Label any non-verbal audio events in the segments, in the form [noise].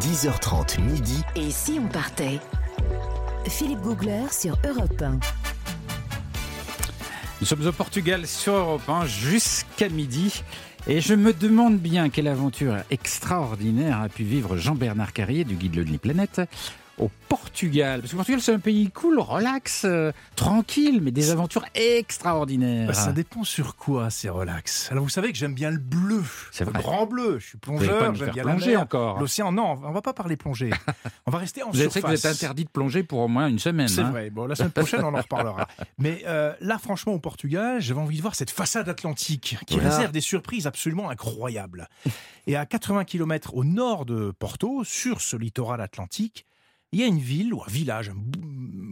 10h30 midi. Et si on partait? Philippe Googler sur Europe 1. Nous sommes au Portugal sur Europe 1 jusqu'à midi. Et je me demande bien quelle aventure extraordinaire a pu vivre Jean-Bernard Carrier du guide Lonely Planet au Portugal. Parce que le Portugal, c'est un pays cool, relax, euh, tranquille, mais des aventures extraordinaires. Bah, ça dépend sur quoi c'est relax. Alors vous savez que j'aime bien le bleu, C'est le grand bleu. Je suis plongeur, j'aime bien plonger la mer, encore. L'océan, non, on va pas parler plongée. on va rester en [laughs] Vous savez que surface. vous êtes interdit de plonger pour au moins une semaine. C'est hein. vrai. Bon, la semaine prochaine, on en reparlera. [laughs] Mais euh, là, franchement, au Portugal, j'avais envie de voir cette façade atlantique qui Voilà. réserve des surprises absolument incroyables. Et à 80 km au nord de Porto, sur ce littoral atlantique, il y a une ville ou un village, un bou-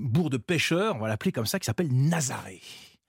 bourg de pêcheurs, on va l'appeler comme ça, qui s'appelle Nazaré.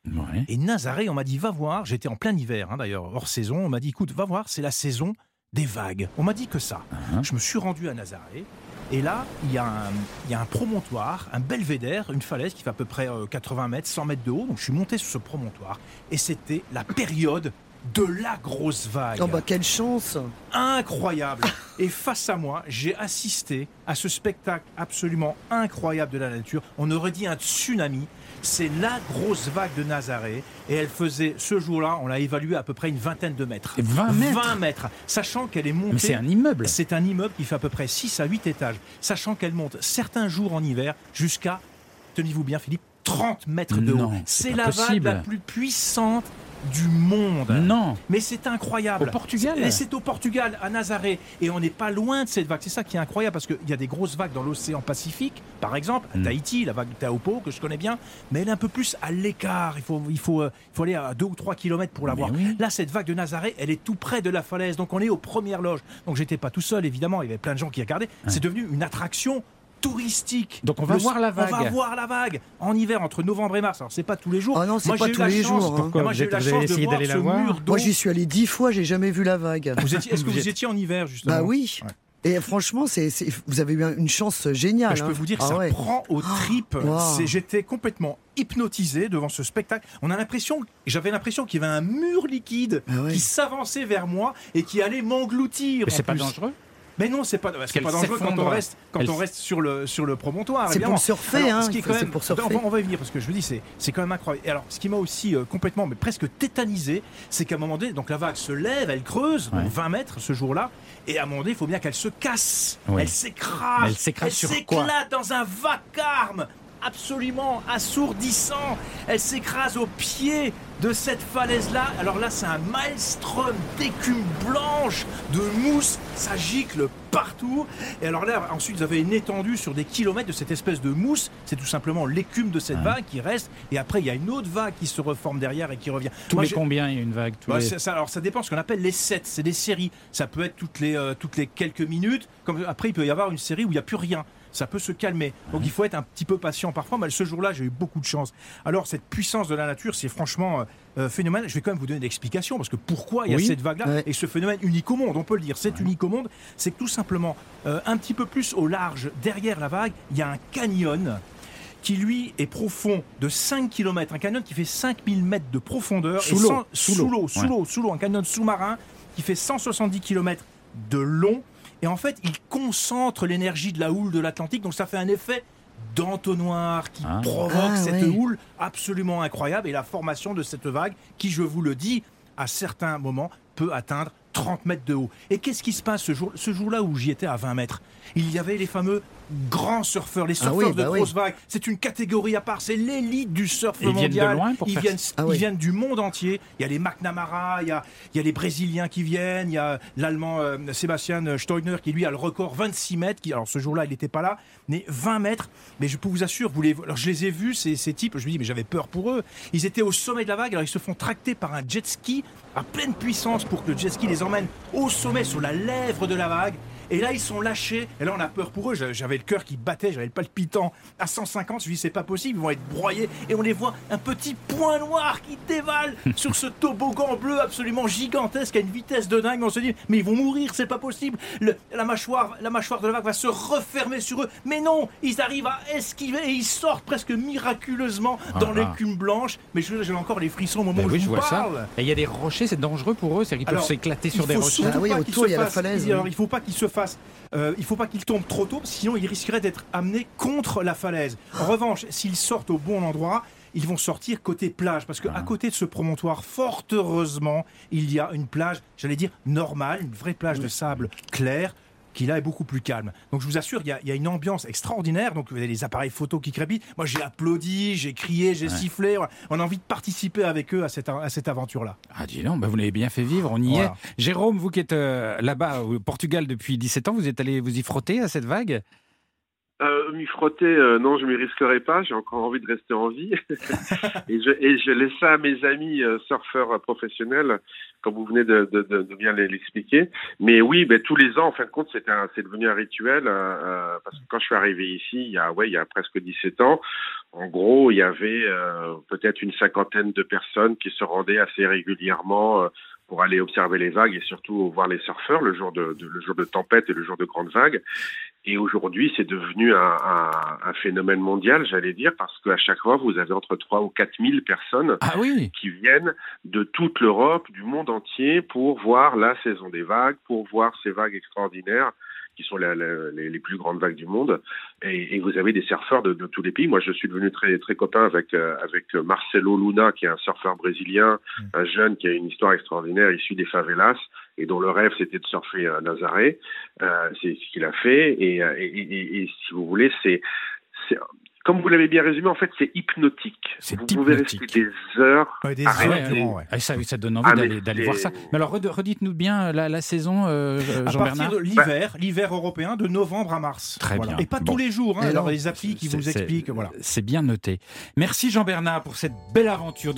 Ouais. Et Nazaré, on m'a dit, va voir, j'étais en plein hiver, hein, d'ailleurs, hors saison, on m'a dit, écoute, va voir, c'est la saison des vagues. On m'a dit que ça. Uh-huh. Je me suis rendu à Nazaré, et là, il y, a un, il y a un promontoire, un belvédère, une falaise qui fait à peu près euh, 80 mètres, 100 mètres de haut. Donc je suis monté sur ce promontoire, et c'était la période de la grosse vague Oh bah quelle chance incroyable. [laughs] Et face à moi, j'ai assisté à ce spectacle absolument incroyable de la nature. On aurait dit un tsunami. C'est la grosse vague de Nazaré. Et elle faisait, ce jour-là, on l'a évalué à peu près une vingtaine de mètres. Et 20 mètres 20 mètres. Sachant qu'elle est montée. Mais c'est un immeuble. C'est un immeuble qui fait à peu près 6 à 8 étages. Sachant qu'elle monte certains jours en hiver jusqu'à, tenez-vous bien Philippe, 30 mètres de Non, haut. c'est la vague la plus puissante du monde. Non. Mais c'est incroyable. Au Portugal Et c'est au Portugal, à Nazaré. Et on n'est pas loin de cette vague. C'est ça qui est incroyable parce qu'il y a des grosses vagues dans l'océan Pacifique, par exemple, à Mm. Tahiti, la vague de Taupo, que je connais bien. Mais elle est un peu plus à l'écart. Il faut, il faut, euh, il faut aller à 2 ou 3 kilomètres pour la voir. oui. Là, cette vague de Nazaré, elle est tout près de la falaise. Donc on est aux premières loges. Donc j'étais pas tout seul, évidemment. Il y avait plein de gens qui regardaient. C'est devenu une attraction touristique. Donc, on va voir la On va vague. voir la vague en hiver entre novembre et mars. Alors c'est pas tous les jours. Ah non, c'est pas tous la les chance- jours, hein. Pourquoi Moi j'ai eu la chance de essayé voir d'aller la ce voir mur d'eau. Moi j'y suis allé dix fois, j'ai jamais vu la vague. Vous étiez, est-ce que Vous étiez en hiver justement Bah oui. Ouais. Et franchement, c'est, c'est- vous avez eu un- une chance géniale. Bah, je peux hein. vous dire que Ah ça ouais. prend aux tripes. wow. C'est- J'étais complètement hypnotisé devant ce spectacle. On a l'impression, j'avais l'impression qu'il y avait un mur liquide Ah ouais. qui s'avançait vers moi et qui allait m'engloutir. Mais c'est pas dangereux Mais non, c'est pas, c'est pas dangereux quand on reste, quand Elle on s- reste sur le sur le promontoire. C'est pour surfer, Alors, hein, ce qui est faut- quand c'est même, pour surfer. on va- on va y venir parce que je vous dis, c'est c'est quand même incroyable. Et alors, ce qui m'a aussi euh, complètement, mais presque tétanisé, c'est qu'à un moment donné, donc la vague se lève, elle creuse, donc Ouais. 20 mètres ce jour-là, et à un moment donné, il faut bien qu'elle se casse, Oui. elle s'écrase, elle s'écrase sur quoi s'éclate dans un vacarme absolument assourdissant. Elle s'écrase au pied de cette falaise-là. Alors là, c'est un maelstrom d'écume blanche, de mousse, ça gicle partout. Et alors là, ensuite, vous avez une étendue sur des kilomètres de cette espèce de mousse. C'est tout simplement l'écume de cette Ouais. vague qui reste. Et après, il y a une autre vague qui se reforme derrière et qui revient. Tous Moi, les combien il y a une vague tous bah, les- ça, alors ça dépend ce qu'on appelle les sets, c'est des séries. Ça peut être toutes les, euh, toutes les quelques minutes. Comme, après, il peut y avoir une série où il n'y a plus rien. Ça peut se calmer. Donc il faut être un petit peu patient parfois. Mais ce jour-là, j'ai eu beaucoup de chance. Alors cette puissance de la nature, c'est franchement euh, euh, phénoménal. Je vais quand même vous donner l'explication parce que pourquoi il y a cette vague-là Ouais. et ce phénomène unique au monde, on peut le dire. C'est unique au monde. C'est que tout simplement, euh, un petit peu plus au large, derrière la vague, il y a un canyon qui lui est profond de 5 km, un canyon qui fait 5000 mètres de profondeur. Sous l'eau, sous sous l'eau, sous ouais. l'eau, sous l'eau, un canyon sous-marin qui fait 170 km de long. Et en fait, il concentre l'énergie de la houle de l'Atlantique, donc ça fait un effet d'entonnoir qui Ah. provoque Ah, cette ouais. houle absolument incroyable et la formation de cette vague qui, je vous le dis, à certains moments peut atteindre 30 mètres de haut. Et qu'est-ce qui se passe ce jour ce jour-là où j'y étais à 20 mètres? Il y avait les fameux grands surfeurs, les Ah surfeurs oui, de bah oui. grosses vagues. C'est une catégorie à part, c'est l'élite du surf ils viennent de mondial. loin pour ils, faire viennent, Ah ils oui. viennent du monde entier. Il y a les McNamara, il y a, il y a les Brésiliens qui viennent, il y a l'Allemand euh, Sébastien Steiner qui lui a le record 26 mètres. Qui, alors ce jour-là, il n'était pas là, mais 20 mètres. Mais je peux vous assurer, vous les, alors je les ai vus, ces, ces types, je me dis, mais j'avais peur pour eux. Ils étaient au sommet de la vague, alors ils se font tracter par un jet ski à pleine puissance pour que le jet ski les emmène au sommet, sur la lèvre de la vague. Et là, ils sont lâchés. Et là, on a peur pour eux. J'avais le cœur qui battait, j'avais le palpitant à 150. Je me dis, c'est pas possible, ils vont être broyés. Et on les voit, un petit point noir qui dévale [laughs] sur ce toboggan bleu absolument gigantesque à une vitesse de dingue. On se dit, mais ils vont mourir, c'est pas possible. Le- la, mâchoire, la mâchoire de la vague va se refermer sur eux. Mais non, ils arrivent à esquiver et ils sortent presque miraculeusement dans Voilà. l'écume blanche. Mais je- j'ai encore les frissons au moment Ben où oui, je je vous vois ça. parle. Et il y a des rochers, c'est dangereux pour eux, c'est-à-dire qu'ils peuvent s'éclater sur des rochers. Ah oui, pas autour, qu'ils se il y a la falaise, il faut pas qu'ils se fasse. euh, il faut pas qu'il tombe trop tôt, sinon il risquerait d'être amené contre la falaise. En revanche, s'ils sortent au bon endroit, ils vont sortir côté plage, parce qu'à Ah. côté de ce promontoire, fort heureusement, il y a une plage, j'allais dire normale, une vraie plage de sable clair qui là est beaucoup plus calme. Donc je vous assure, il y a, il y a une ambiance extraordinaire. Donc vous avez les appareils photo qui crépitent. Moi j'ai applaudi, j'ai crié, j'ai sifflé. On a envie de participer avec eux à cette, à cette aventure-là. Ah, dis donc, bah, vous l'avez bien fait vivre, on y Voilà. est. Jérôme, vous qui êtes euh, là-bas au Portugal depuis 17 ans, vous êtes allé vous y frotter à cette vague? Euh, m'y frotter, euh, non, je m'y risquerai pas. J'ai encore envie de rester en vie. [laughs] [laughs] et, je, et je laisse ça à mes amis euh, surfeurs euh, professionnels, comme vous venez de, de, de, de bien les- l'expliquer. Mais oui, ben, tous les ans, en fin de compte, c'est un, c'est devenu un rituel. euh, euh, parce que quand je suis arrivé ici, il y a, ouais, il y a presque 17 ans, en gros, il y avait euh, peut-être une cinquantaine de personnes qui se rendaient assez régulièrement. euh, pour aller observer les vagues et surtout voir les surfeurs le jour de, de- le jour de tempête et le jour de grandes vagues. Et aujourd'hui, c'est devenu un, un, un phénomène mondial, j'allais dire, parce qu'à chaque fois, vous avez entre 3 ou 4 000 personnes Ah oui qui viennent de toute l'Europe, du monde entier, pour voir la saison des vagues, pour voir ces vagues extraordinaires qui sont la- la- les, les plus grandes vagues du monde. Et, et vous avez des surfeurs de, de tous les pays. Moi, je suis devenu très très copain avec euh, avec Marcelo Luna, qui est un surfeur brésilien, un jeune qui a une histoire extraordinaire issu des favelas et dont le rêve c'était de surfer à Nazaré. Euh, c'est ce qu'il a fait. Et, euh, et, et- et si vous voulez, c'est comme vous l'avez bien résumé, en fait, c'est hypnotique. C'est Vous pouvez hypnotique. rester des heures Ouais, des à heures ouais. Ah, ça, ça donne envie Ah, mais d'aller voir ça. Mais alors, red- redites-nous bien la, la saison, euh, À Jean-Bernard partir de l'hiver, l'hiver européen, de novembre à mars. Très Voilà. bien. Et pas Bon. tous les jours. Hein, alors les applis qui vous expliquent. Voilà. C'est bien noté. Merci Jean-Bernard pour cette belle aventure.